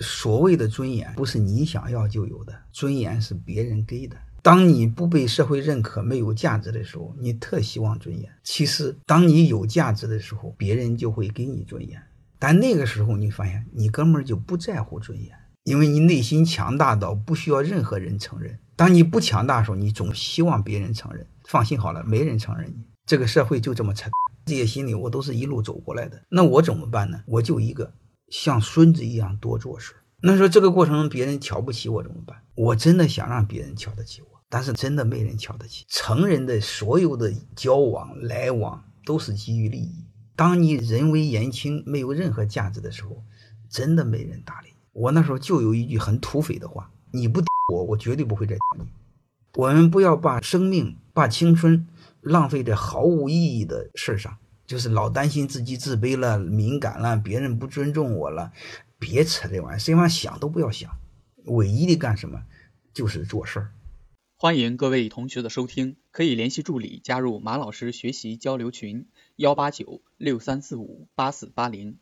所谓的尊严不是你想要就有的，尊严是别人给的。当你不被社会认可、没有价值的时候，你特希望尊严。其实，当你有价值的时候，别人就会给你尊严。但那个时候，你发现你根本就不在乎尊严，因为你内心强大到不需要任何人承认。当你不强大的时候，你总希望别人承认。放心好了，没人承认你。这个社会就这么扯。这些心理我都是一路走过来的。那我怎么办呢？我就一个。像孙子一样多做事。那说这个过程中别人瞧不起我怎么办？我真的想让别人瞧得起我，但是真的没人瞧得起。成人的所有的交往来往都是基于利益。当你人微言轻、没有任何价值的时候，真的没人搭理你。我那时候就有一句很土匪的话：你不我，我绝对不会再你。我们不要把生命、把青春浪费在毫无意义的事上。就是老担心自己自卑了、敏感了，别人不尊重我了，别扯这玩意儿，这玩意想都不要想。唯一的干什么，就是做事儿。欢迎各位同学的收听，可以联系助理加入马老师学习交流群：幺八九六三四五八四八零。